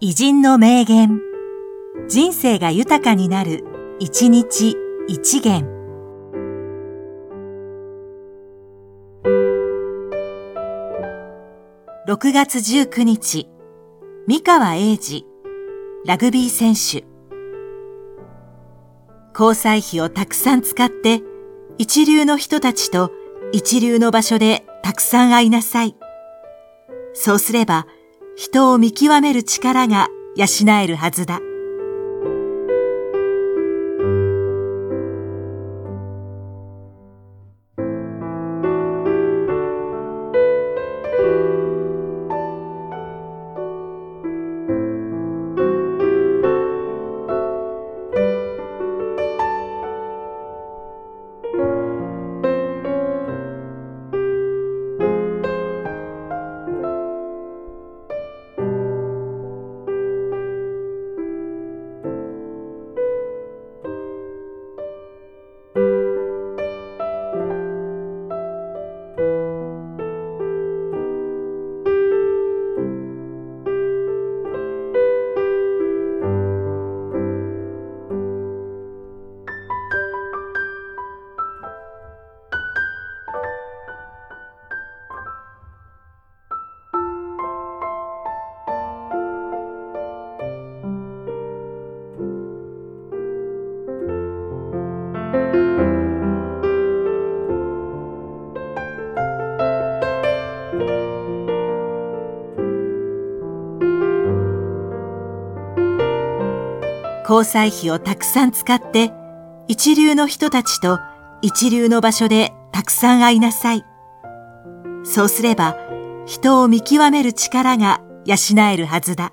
偉人の名言。人生が豊かになる、一日一元。6月19日、三河英治、ラグビー選手。交際費をたくさん使って、一流の人たちと一流の場所でたくさん会いなさい。そうすれば、人を見極める力が養えるはずだ。交際費をたくさん使って一流の人たちと一流の場所でたくさん会いなさい。そうすれば人を見極める力が養えるはずだ。